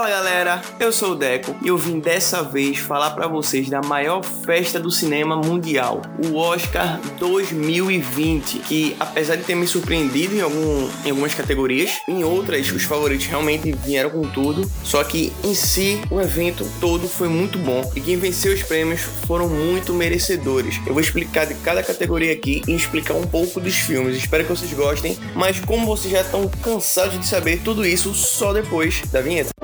Fala galera, eu sou o Deco e eu vim dessa vez falar para vocês da maior festa do cinema mundial, o Oscar 2020, que apesar de ter me surpreendido em, algum, em algumas categorias, em outras os favoritos realmente vieram com tudo, só que em si o evento todo foi muito bom e quem venceu os prêmios foram muito merecedores. Eu vou explicar de cada categoria aqui e explicar um pouco dos filmes, espero que vocês gostem, mas como vocês já estão cansados de saber tudo isso só depois da vinheta.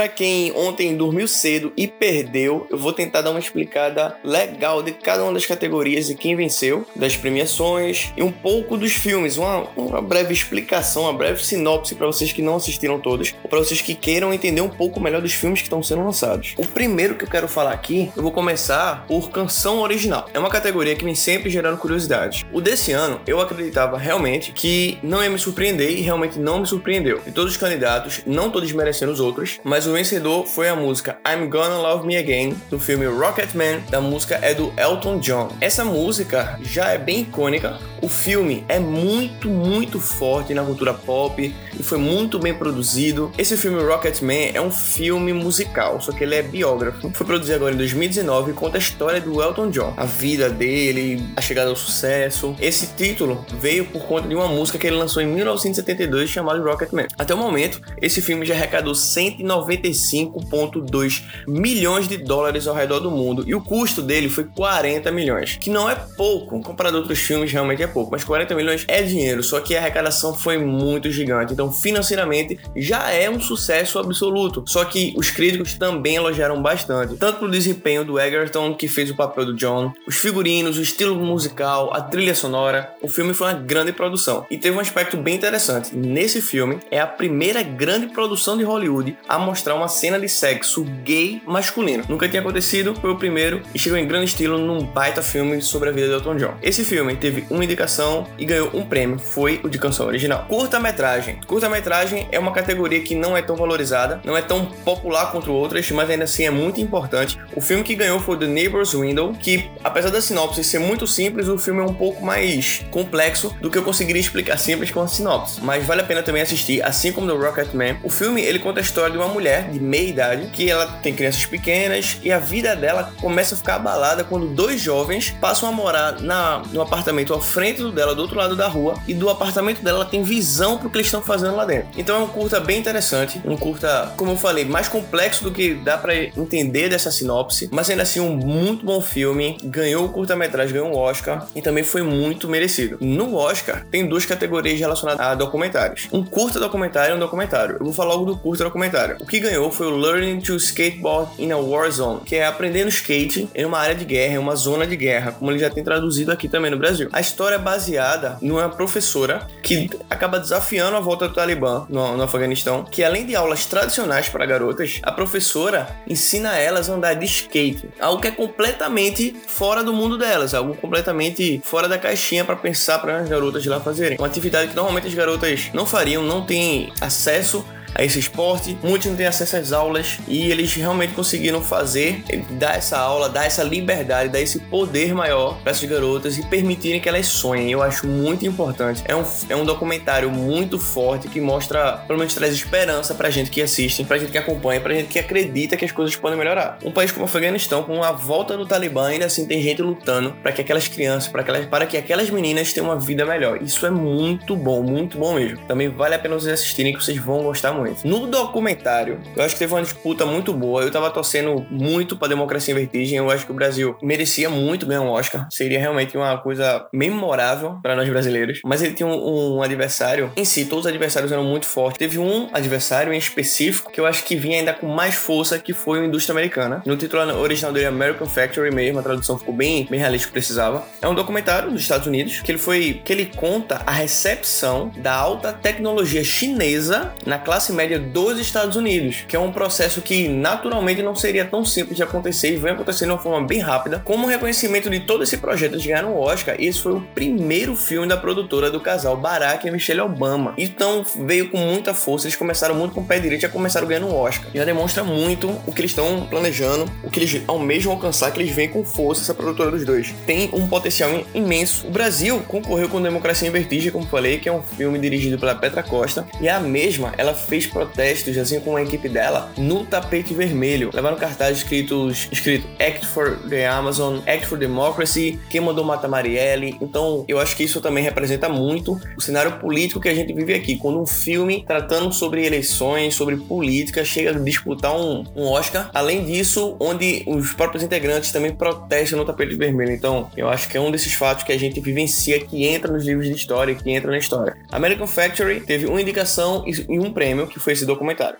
Para quem ontem dormiu cedo e perdeu, eu vou tentar dar uma explicada legal de cada uma das categorias e quem venceu, das premiações e um pouco dos filmes, uma, uma breve explicação, uma breve sinopse para vocês que não assistiram todos, ou para vocês que queiram entender um pouco melhor dos filmes que estão sendo lançados. O primeiro que eu quero falar aqui, eu vou começar por canção original. É uma categoria que vem sempre gerando curiosidade. O desse ano, eu acreditava realmente que não ia me surpreender e realmente não me surpreendeu. De todos os candidatos, não todos merecendo os outros, mas mas o vencedor foi a música I'm Gonna Love Me Again, do filme Rocketman, da música é do Elton John. Essa música já é bem icônica, o filme é muito, muito forte na cultura pop e foi muito bem produzido. Esse filme Rocketman é um filme musical, só que ele é biógrafo. Foi produzido agora em 2019 e conta a história do Elton John, a vida dele, a chegada ao sucesso. Esse título veio por conta de uma música que ele lançou em 1972 chamada Rocketman. Até o momento, esse filme já arrecadou 190 95,2 milhões de dólares ao redor do mundo. E o custo dele foi 40 milhões, que não é pouco, comparado a outros filmes realmente é pouco, mas 40 milhões é dinheiro, só que a arrecadação foi muito gigante, então financeiramente já é um sucesso absoluto, só que os críticos também elogiaram bastante, tanto pelo desempenho do Egerton, que fez o papel do John, os figurinos, o estilo musical, a trilha sonora, o filme foi uma grande produção. E teve um aspecto bem interessante, nesse filme é a primeira grande produção de Hollywood a mostrar mostrar uma cena de sexo gay masculino. Nunca tinha acontecido, foi o primeiro e chegou em grande estilo num baita filme sobre a vida de Elton John. Esse filme teve uma indicação e ganhou um prêmio, foi o de canção original. Curta-metragem. Curta-metragem é uma categoria que não é tão valorizada, não é tão popular quanto outras, mas ainda assim é muito importante. O filme que ganhou foi The Neighbor's Window, que apesar da sinopse ser muito simples, o filme é um pouco mais complexo do que eu conseguiria explicar simples com a sinopse. Mas vale a pena também assistir, assim como The Rocketman. O filme ele conta a história de uma mulher de meia idade que ela tem crianças pequenas e a vida dela começa a ficar abalada quando dois jovens passam a morar na, no apartamento ao frente dela, do outro lado da rua, e do apartamento dela ela tem visão pro que eles estão fazendo lá dentro. Então é um curta bem interessante, um curta, como eu falei, mais complexo do que dá para entender dessa sinopse, mas ainda assim um muito bom filme, ganhou o curta-metragem, ganhou um Oscar e também foi muito merecido. No Oscar tem duas categorias relacionadas a documentários. Um curta documentário e um documentário. Eu vou falar logo do curta documentário. O que ganhou foi o Learning to Skateboard in a War Zone, que é aprendendo skate em uma área de guerra, em uma zona de guerra, como ele já tem traduzido aqui também no Brasil. A história é baseada numa professora que acaba desafiando a volta do Talibã no, no Afeganistão, que além de aulas tradicionais para garotas, a professora ensina elas a andar de skate, algo que é completamente fora do mundo delas, algo completamente fora da caixinha para pensar para as garotas lá fazerem. Uma atividade que normalmente as garotas não fariam, não têm acesso a esse esporte, muitos não têm acesso às aulas e eles realmente conseguiram fazer, dar essa aula, dar essa liberdade, dar esse poder maior para essas garotas e permitirem que elas sonhem. Eu acho muito importante. É um, é um documentário muito forte que mostra, pelo menos traz esperança pra gente que assiste, pra gente que acompanha, pra gente que acredita que as coisas podem melhorar. Um país como o Afeganistão, com a volta do Talibã, ainda assim tem gente lutando para que aquelas crianças, para aquelas, para que aquelas meninas tenham uma vida melhor. Isso é muito bom, muito bom mesmo. Também vale a pena vocês assistirem que vocês vão gostar muito muito. No documentário, eu acho que teve uma disputa muito boa. Eu tava torcendo muito pra Democracia em Vertigem. Eu acho que o Brasil merecia muito ganhar um Oscar. Seria realmente uma coisa memorável para nós brasileiros. Mas ele tinha um, um, adversário. Em si, todos os adversários eram muito fortes. Teve um adversário em específico que eu acho que vinha ainda com mais força, que foi o Indústria Americana. No título original dele, American Factory mesmo, a tradução ficou bem, bem realista que precisava. É um documentário dos Estados Unidos que ele foi que ele conta a recepção da alta tecnologia chinesa na classe classe média dos Estados Unidos, que é um processo que naturalmente não seria tão simples de acontecer e vem acontecendo de uma forma bem rápida. Como reconhecimento de todo esse projeto de ganhar um Oscar, esse foi o primeiro filme da produtora do casal Barack e Michelle Obama. Então veio com muita força, eles começaram muito com o pé direito e já começaram ganhando um Oscar. Já demonstra muito o que eles estão planejando, o que eles almejam alcançar, que eles vêm com força, essa produtora dos dois. Tem um potencial imenso. O Brasil concorreu com Democracia em Vertigem, como falei, que é um filme dirigido pela Petra Costa, e a mesma, ela fez protestos, assim como a equipe dela, no tapete vermelho. Levaram cartazes escritos, escrito Act for the Amazon, Act for Democracy, quem mandou matar Marielle. Então, eu acho que isso também representa muito o cenário político que a gente vive aqui. Quando um filme tratando sobre eleições, sobre política, chega a disputar um, um Oscar. Além disso, onde os próprios integrantes também protestam no tapete vermelho. Então, eu acho que é um desses fatos que a gente vivencia que entra nos livros de história, que entra na história. American Factory teve uma indicação e um prêmio, que foi esse documentário.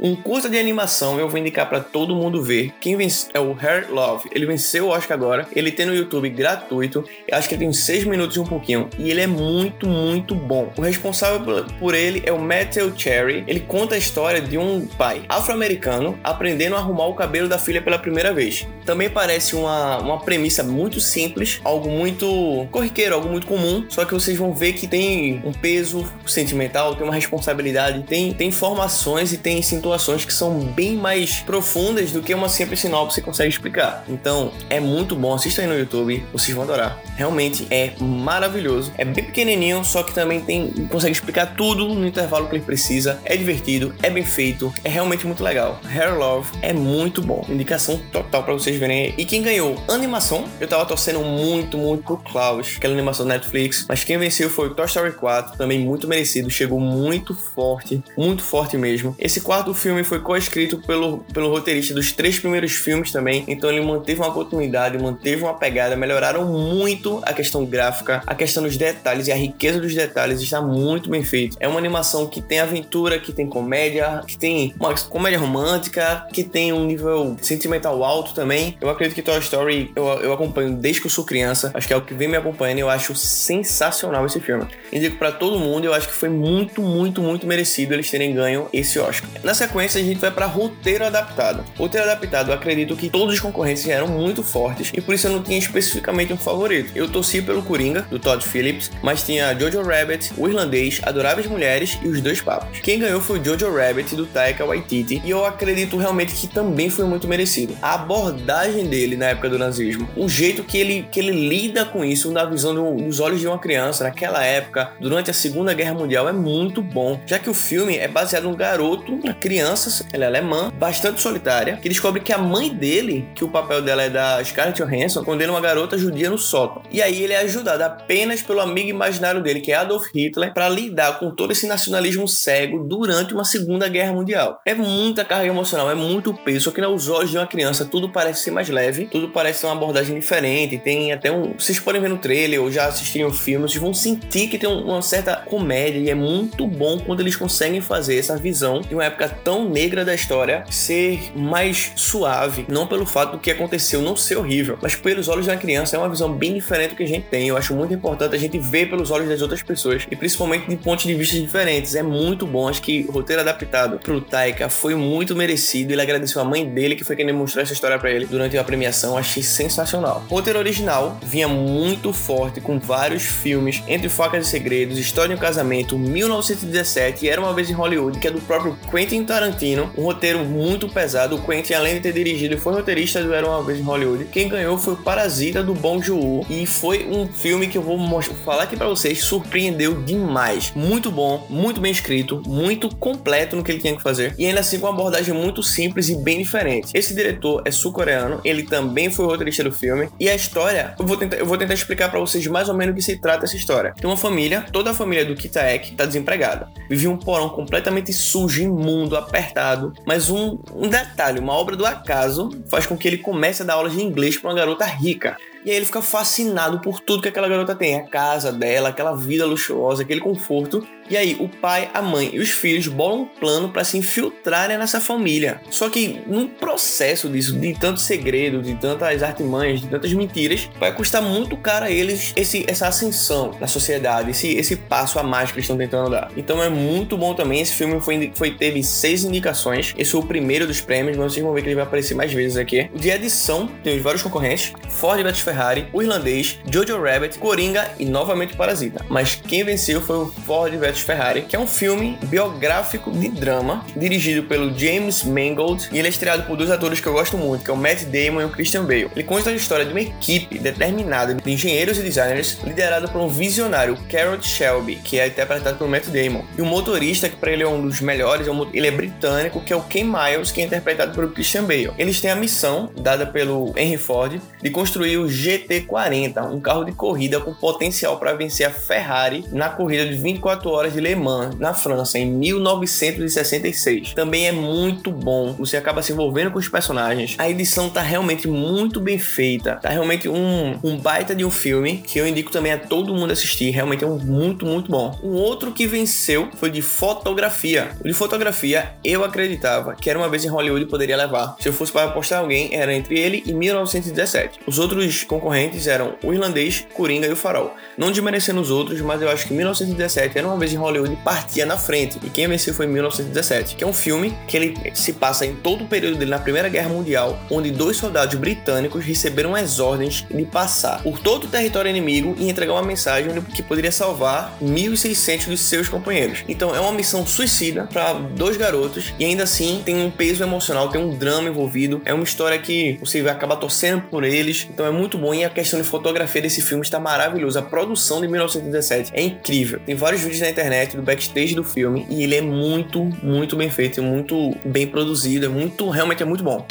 Um curta de animação eu vou indicar para todo mundo ver. Quem vence é o Hair Love. Ele venceu o Oscar agora. Ele tem no YouTube gratuito. Eu acho que ele tem 6 minutos e um pouquinho. E ele é muito, muito bom. O responsável por ele é o Matthew Cherry. Ele conta a história de um pai afro-americano aprendendo a arrumar o cabelo da filha pela primeira vez. Também parece uma, uma premissa muito simples, algo muito corriqueiro, algo muito comum. Só que vocês vão ver que tem um peso sentimental, tem uma responsabilidade, tem, tem informações e tem sintomas situações que são bem mais profundas do que uma simples sinopse consegue explicar. Então, é muito bom, assista aí no YouTube, vocês vão adorar. Realmente é maravilhoso. É bem pequenininho, só que também tem consegue explicar tudo no intervalo que ele precisa. É divertido, é bem feito, é realmente muito legal. Hair Love é muito bom. Indicação total para vocês verem aí. E quem ganhou animação, eu tava torcendo muito, muito pro Klaus, aquela animação da Netflix, mas quem venceu foi o Toy Story 4, também muito merecido, chegou muito forte, muito forte mesmo. Esse quarto filme foi co-escrito pelo, pelo roteirista dos três primeiros filmes também, então ele manteve uma continuidade, manteve uma pegada, melhoraram muito a questão gráfica, a questão dos detalhes e a riqueza dos detalhes está muito bem feito. É uma animação que tem aventura, que tem comédia, que tem uma comédia romântica, que tem um nível sentimental alto também. Eu acredito que Toy Story eu, eu acompanho desde que eu sou criança, acho que é o que vem me acompanhando e eu acho sensacional esse filme. Indico para todo mundo, eu acho que foi muito, muito, muito merecido eles terem ganho esse Oscar. Na a gente vai para roteiro adaptado. Roteiro adaptado, eu acredito que todos os concorrentes eram muito fortes e por isso eu não tinha especificamente um favorito. Eu torci pelo Coringa, do Todd Phillips, mas tinha Jojo Rabbit, O Irlandês, Adoráveis Mulheres e Os Dois Papos. Quem ganhou foi Jojo Rabbit, do Taika Waititi, e eu acredito realmente que também foi muito merecido. A abordagem dele na época do nazismo, o jeito que ele, que ele lida com isso na visão do, dos olhos de uma criança naquela época, durante a Segunda Guerra Mundial, é muito bom, já que o filme é baseado num garoto, uma criança crianças, ela é alemã, bastante solitária, que descobre que a mãe dele, que o papel dela é da Scarlett Johansson, condena uma garota judia no sótão. E aí ele é ajudado apenas pelo amigo imaginário dele, que é Adolf Hitler, para lidar com todo esse nacionalismo cego durante uma Segunda Guerra Mundial. É muita carga emocional, é muito peso, só que nos olhos de uma criança tudo parece ser mais leve, tudo parece ter uma abordagem diferente, tem até um... Vocês podem ver no trailer ou já assistirem o filme, vocês vão sentir que tem uma certa comédia e é muito bom quando eles conseguem fazer essa visão de uma época tão negra da história ser mais suave, não pelo fato do que aconteceu não ser horrível, mas pelos olhos da criança é uma visão bem diferente do que a gente tem. Eu acho muito importante a gente ver pelos olhos das outras pessoas e principalmente de pontos de vista diferentes. É muito bom, acho que o roteiro adaptado pro Taika foi muito merecido. Ele agradeceu a mãe dele que foi quem demonstrou essa história para ele durante a premiação. Achei sensacional. O roteiro original vinha muito forte com vários filmes, entre Facas e Segredos, História de um Casamento, 1917 e Era uma vez em Hollywood, que é do próprio Quentin Tarantino Tarantino, um roteiro muito pesado. O Quentin, além de ter dirigido, foi roteirista do Era Uma Vez em Hollywood. Quem ganhou foi o Parasita do Bong Joon-ho e foi um filme que eu vou falar aqui para vocês, surpreendeu demais. Muito bom, muito bem escrito, muito completo no que ele tinha que fazer e ainda assim com uma abordagem muito simples e bem diferente. Esse diretor é sul-coreano, ele também foi roteirista do filme e a história, eu vou tentar, eu vou tentar explicar para vocês mais ou menos o que se trata essa história. Tem uma família, toda a família do Kitaek tá desempregada. Vive um porão completamente sujo, imundo, apertado, mas um, um detalhe, uma obra do acaso, faz com que ele comece a dar aulas de inglês para uma garota rica. E aí ele fica fascinado por tudo que aquela garota tem, a casa dela, aquela vida luxuosa, aquele conforto. E aí, o pai, a mãe e os filhos bolam um plano para se infiltrarem nessa família. Só que no processo disso, de tanto segredo, de tantas artimanhas, de tantas mentiras, vai custar muito caro a eles esse, essa ascensão na sociedade, esse, esse passo a mais que eles estão tentando dar. Então é muito bom também. Esse filme foi, foi teve seis indicações. Esse foi o primeiro dos prêmios, mas vocês vão ver que ele vai aparecer mais vezes aqui. De edição, tem vários concorrentes: Ford vs Ferrari, O Irlandês, Jojo Rabbit, Coringa e novamente Parasita. Mas quem venceu foi o Ford vs Ferrari, que é um filme biográfico de drama, dirigido pelo James Mangold, e ele é estreado por dois atores que eu gosto muito, que é o Matt Damon e o Christian Bale. Ele conta a história de uma equipe determinada de engenheiros e designers, liderada por um visionário, Carrot Shelby, que é interpretado pelo Matt Damon. E o motorista, que para ele é um dos melhores, é ele é britânico, que é o Ken Miles, que é interpretado pelo Christian Bale. Eles têm a missão, dada pelo Henry Ford, de construir o GT40, um carro de corrida com potencial para vencer a Ferrari na corrida de 24 horas de Le Mans, na França, em 1966. Também é muito bom, você acaba se envolvendo com os personagens. A edição tá realmente muito bem feita, tá realmente um, um baita de um filme que eu indico também a todo mundo assistir. Realmente é um muito, muito bom. Um outro que venceu foi de fotografia. O de fotografia, eu acreditava que era uma vez em Hollywood poderia levar. Se eu fosse para apostar alguém, era entre ele e 1917. Os outros concorrentes eram o irlandês, Coringa e o Farol. Não desmerecendo os outros, mas eu acho que 1917 era uma vez em Hollywood partia na frente. E quem venceu foi 1917, que é um filme que ele se passa em todo o período dele na Primeira Guerra Mundial, onde dois soldados britânicos receberam as ordens de passar por todo o território inimigo e entregar uma mensagem que poderia salvar 1.600 dos seus companheiros. Então é uma missão suicida para dois garotos e ainda assim tem um peso emocional, tem um drama envolvido. É uma história que você vai acabar torcendo por eles. Então é muito bom e a questão de fotografia desse filme está maravilhosa. A produção de 1917 é incrível. Tem vários vídeos na internet do backstage do filme e ele é muito, muito bem feito, muito bem produzido, é muito, realmente é muito bom.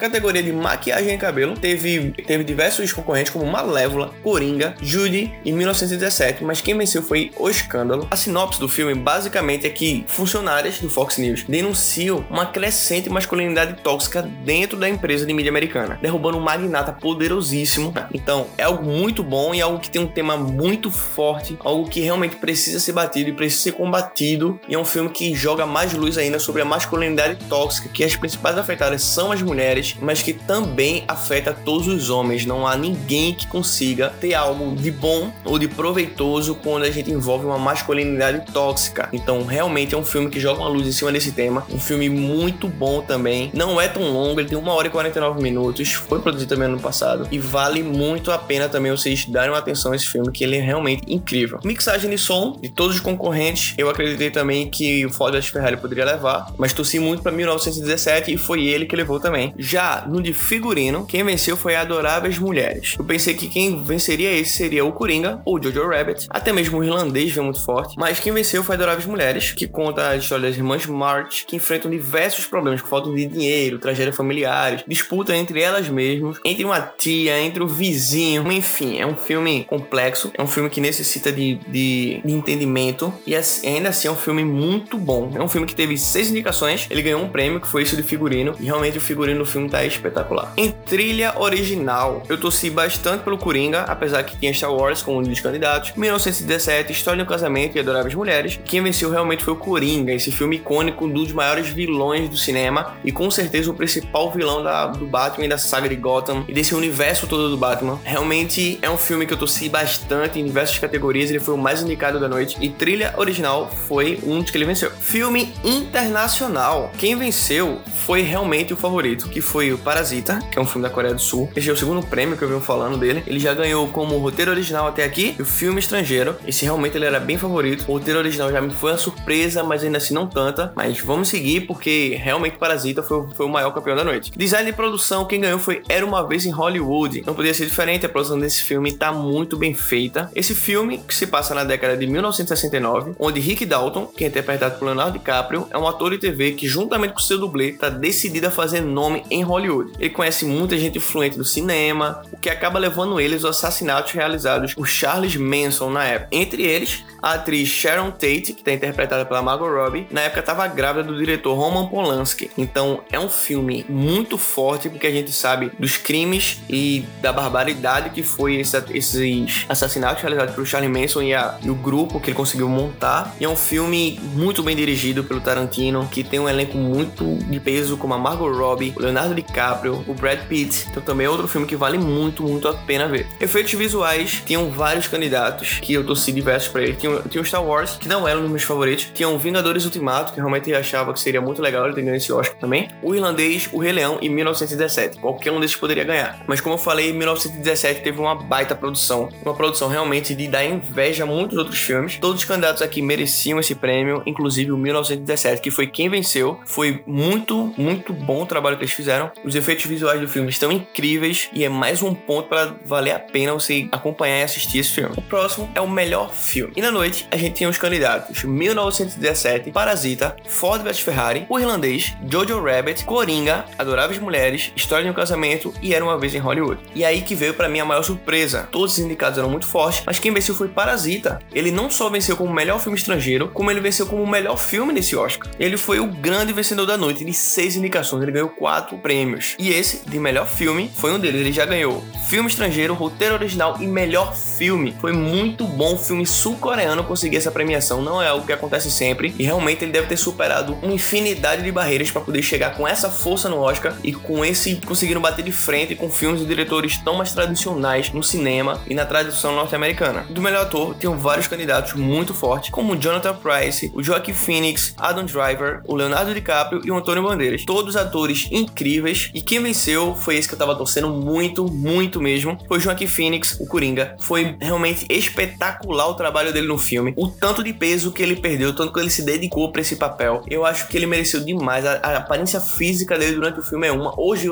Categoria de maquiagem e cabelo, teve, teve diversos concorrentes como Malévola, Coringa, Judy e 1917, mas quem venceu foi O Escândalo. A sinopse do filme basicamente é que funcionárias do Fox News denunciam uma crescente masculinidade tóxica dentro da empresa de mídia americana, derrubando um magnata poderosíssimo. Então, é algo muito bom e algo que tem um tema muito forte, algo que realmente precisa ser batido e precisa ser combatido. E é um filme que joga mais luz ainda sobre a masculinidade tóxica, que as principais afetadas são as mulheres mas que também afeta todos os homens. Não há ninguém que consiga ter algo de bom ou de proveitoso quando a gente envolve uma masculinidade tóxica. Então, realmente é um filme que joga uma luz em cima desse tema. Um filme muito bom também. Não é tão longo, ele tem 1 hora e 49 minutos. Foi produzido também ano passado. E vale muito a pena também vocês darem uma atenção a esse filme, que ele é realmente incrível. Mixagem de som de todos os concorrentes, eu acreditei também que o Ford Ferrari poderia levar, mas torci muito para 1917 e foi ele que levou também. Já no de figurino, quem venceu foi Adoráveis Mulheres. Eu pensei que quem venceria esse seria o Coringa ou Jojo Rabbit, até mesmo o irlandês veio muito forte, mas quem venceu foi Adoráveis Mulheres, que conta a história das irmãs March, que enfrentam diversos problemas, com falta de dinheiro, tragédias familiares, disputa entre elas mesmas, entre uma tia, entre o vizinho, enfim, é um filme complexo, é um filme que necessita de, de, de entendimento e ainda assim é um filme muito bom. É um filme que teve seis indicações, ele ganhou um prêmio que foi isso de figurino, e realmente o figurino no filme filme tá espetacular. Em trilha original, eu torci bastante pelo Coringa, apesar que tinha Star Wars como um dos candidatos. 1917, História do Casamento e Adoráveis Mulheres. Quem venceu realmente foi o Coringa, esse filme icônico, um dos maiores vilões do cinema e com certeza o principal vilão da, do Batman e da saga de Gotham e desse universo todo do Batman. Realmente é um filme que eu torci bastante em diversas categorias, ele foi o mais indicado da noite. E trilha original foi um dos que ele venceu. Filme internacional, quem venceu foi realmente o favorito, que foi o Parasita, que é um filme da Coreia do Sul. Esse é o segundo prêmio que eu venho falando dele. Ele já ganhou como roteiro original até aqui e o filme estrangeiro. Esse realmente ele era bem favorito. O roteiro original já me foi uma surpresa, mas ainda assim não tanta. Mas vamos seguir porque realmente Parasita foi, foi o maior campeão da noite. Design de produção, quem ganhou foi Era Uma Vez em Hollywood. Não podia ser diferente, a produção desse filme tá muito bem feita. Esse filme, que se passa na década de 1969, onde Rick Dalton, que é interpretado por Leonardo DiCaprio, é um ator de TV que, juntamente com seu dublê, tá decidido a fazer nome em Hollywood. Ele conhece muita gente influente do cinema, o que acaba levando eles aos assassinatos realizados por Charles Manson na época. Entre eles, a atriz Sharon Tate, que está interpretada pela Margot Robbie, na época estava grávida do diretor Roman Polanski. Então é um filme muito forte porque a gente sabe dos crimes e da barbaridade que foi esse, esses assassinatos realizados pelo Charlie Manson e, a, e, o grupo que ele conseguiu montar. E é um filme muito bem dirigido pelo Tarantino, que tem um elenco muito de peso, como a Margot Robbie, o Leonardo DiCaprio, o Brad Pitt. Então também é outro filme que vale muito, muito a pena ver. Efeitos visuais, tinham vários candidatos que eu torci diversos para ele. Tinha, tinha o Star Wars, que não era um dos meus favoritos. Tinha o Vingadores Ultimato, que realmente achava que seria muito legal ele ter ganho esse Oscar também. O Irlandês, o Rei Leão e 1917. Qualquer um desses poderia ganhar. Mas como eu falei, 1917 teve uma baita produção. Uma produção realmente de dar inveja a muitos outros filmes. Todos os candidatos aqui mereciam esse prêmio, inclusive o 1917, que foi quem venceu. Foi muito, muito bom o trabalho que eles fizeram. Os efeitos visuais do filme estão incríveis e é mais um ponto para valer a pena você acompanhar e assistir esse filme. O próximo é o melhor filme. E na noite a gente tinha os candidatos 1917, Parasita, Ford vs Ferrari, O Irlandês, Jojo Rabbit, Coringa, Adoráveis Mulheres, História de um Casamento e Era uma Vez em Hollywood. E aí que veio para mim a maior surpresa. Todos os indicados eram muito fortes, mas quem venceu foi Parasita. Ele não só venceu como melhor filme estrangeiro, como ele venceu como o melhor filme nesse Oscar. Ele foi o grande vencedor da noite de seis indicações, ele ganhou quatro prêmios. E esse, de melhor filme, foi um deles. Ele já ganhou filme estrangeiro, roteiro original e melhor filme. Foi muito bom o filme sul-coreano conseguir essa premiação, não é algo que acontece sempre. E realmente ele deve ter superado uma infinidade de barreiras para poder chegar com essa força no Oscar e com esse conseguindo bater de frente com filmes e diretores tão mais tradicionais no cinema e na tradição norte-americana. Do melhor ator, tem vários candidatos muito fortes, como Jonathan Price, o Joaquin Phoenix, Adam Driver, o Leonardo DiCaprio e o Antônio Bandeiras. Todos atores incríveis e quem venceu foi esse que eu tava torcendo muito, muito mesmo, foi o Joaquin Phoenix, o Coringa. Foi realmente espetacular o trabalho dele no filme, o tanto de peso que ele perdeu, o tanto que ele se dedicou para esse papel. Eu acho que ele mereceu demais. A, a, aparência física dele durante o filme é uma. Hoje,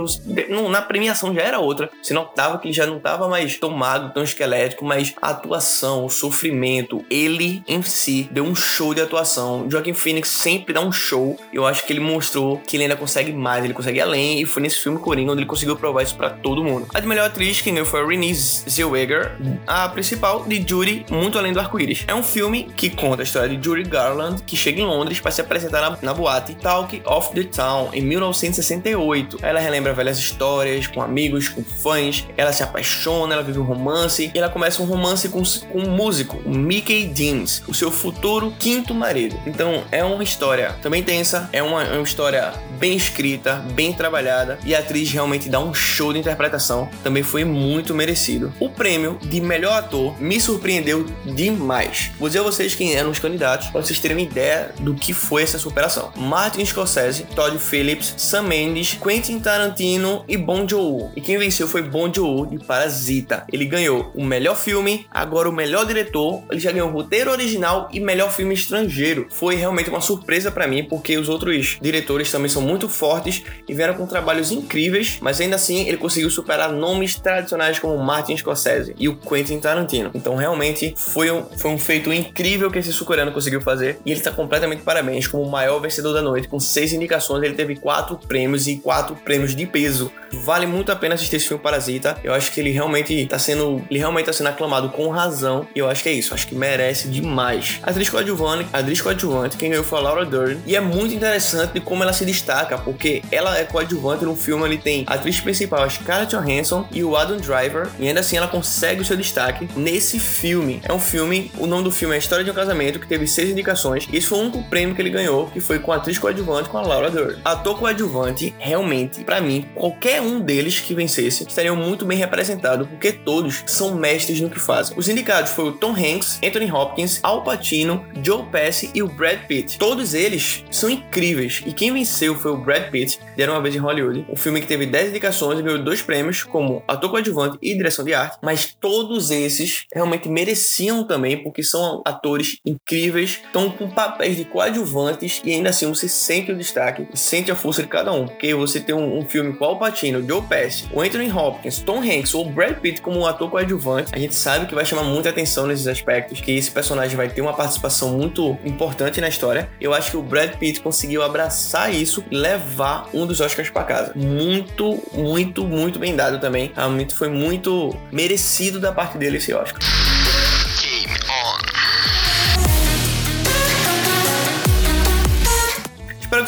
na premiação já era outra. Você notava que ele já não tava mais tão magro, tão esquelético, mas a atuação, o sofrimento, ele em si deu um show de atuação. Joaquin Phoenix sempre dá um show. Eu acho que ele mostrou que ele ainda consegue mais, ele consegue além. E foi nesse filme Coringa onde ele conseguiu provar isso para todo mundo. A de melhor atriz quem ganhou foi a Renée Zellweger, a principal de Judy, Muito Além do Arco-Íris. É um filme que conta a história de Judy Garland, que chega em Londres para se apresentar na, na boate Talk of the Town em 1968. Ela relembra velhas histórias com amigos, com fãs. Ela se apaixona, ela vive um romance e ela começa um romance com, com um músico, Mickey Deans, o seu futuro quinto marido. Então é uma história também tensa, é uma, é uma história bem escrita, bem trabalhada e a atriz realmente dá um show de interpretação. Também foi muito merecido. O prêmio de melhor ator me surpreendeu demais. Vou dizer a vocês quem eram os candidatos para vocês terem uma ideia do que foi essa superação. Martin Scorsese, Todd Phillips, Sam Mendes, Quentin Tarantino e Bong Joon-ho. E quem venceu foi Bong Joon-ho de Parasita. Ele ganhou o melhor filme, agora o melhor diretor, ele já ganhou roteiro original e melhor filme estrangeiro. Foi realmente uma surpresa para mim, porque os outros diretores também são muito fortes e vieram com trabalhos incríveis, mas ainda assim ele conseguiu superar nomes tradicionais como Martin Scorsese e o Quentin Tarantino. Então realmente foi um, foi um feito incrível que esse sul-coreano conseguiu fazer e ele está completamente parabéns como o maior vencedor da noite, com seis indicações, ele teve quatro prêmios e quatro prêmios de peso. Vale muito a pena assistir esse filme Parasita. Eu acho que ele realmente está sendo, ele realmente tá sendo aclamado com razão e eu acho que é isso, acho que merece demais. A atriz coadjuvante, a atriz coadjuvante, quem ganhou foi a Laura Dern e é muito interessante de como ela se destaca, porque ela é coadjuvante no filme, ele tem a atriz principal, a Scarlett Johansson e o Adam Driver, e ainda assim ela consegue o seu destaque nesse filme. É um filme, o nome do filme é a História de um Casamento, que teve seis indicações, e esse foi o único prêmio que ele ganhou, que foi com a atriz coadjuvante com a Laura Dern. Ator coadjuvante, realmente, para mim, qualquer um deles que vencesse estariam muito bem representado, porque todos são mestres no que fazem. Os indicados foram o Tom Hanks, Anthony Hopkins, Al Pacino, Joe Pesci e o Brad Pitt. Todos eles são incríveis, e quem venceu foi o Brad Pitt, de Era Uma Vez em Hollywood, um filme que teve 10 indicações e ganhou dois prêmios, como ator coadjuvante e direção de arte, mas todos esses realmente mereciam também, porque são atores incríveis, estão com papéis de coadjuvantes e ainda assim você sente o destaque, sente a força de cada um, porque você tem um, um filme com Al Pacino Pacino, Joe Pesci, o Anthony Hopkins, Tom Hanks ou Brad Pitt como um ator coadjuvante, a gente sabe que vai chamar muita atenção nesses aspectos, que esse personagem vai ter uma participação muito importante na história. Eu acho que o Brad Pitt conseguiu abraçar isso e levar um dos Oscars para casa. Muito, muito, muito bem dado também. Foi muito merecido da parte dele esse Oscar.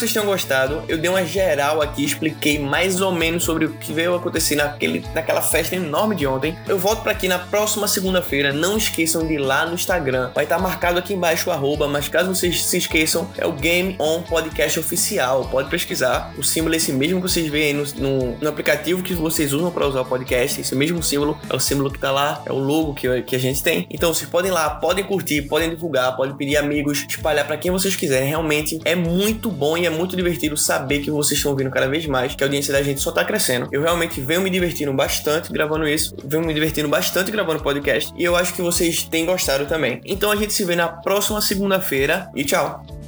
Que vocês tenham gostado. Eu dei uma geral aqui, expliquei mais ou menos sobre o que veio acontecer naquele, naquela festa enorme de ontem. Eu volto para aqui na próxima segunda-feira. Não esqueçam de ir lá no Instagram. Vai estar tá marcado aqui embaixo o arroba, mas caso vocês se esqueçam, é o Game On Podcast Oficial. Pode pesquisar. O símbolo é esse mesmo que vocês veem no, no, no aplicativo que vocês usam para usar o podcast. Esse mesmo símbolo é o símbolo que tá lá, é o logo que, que a gente tem. Então vocês podem ir lá, podem curtir, podem divulgar, podem pedir amigos, espalhar para quem vocês quiserem. Realmente é muito bom e é muito divertido saber que vocês estão ouvindo cada vez mais, que a audiência da gente só tá crescendo. Eu realmente venho me divertindo bastante gravando isso, venho me divertindo bastante gravando podcast e eu acho que vocês têm gostado também. Então a gente se vê na próxima segunda-feira e tchau!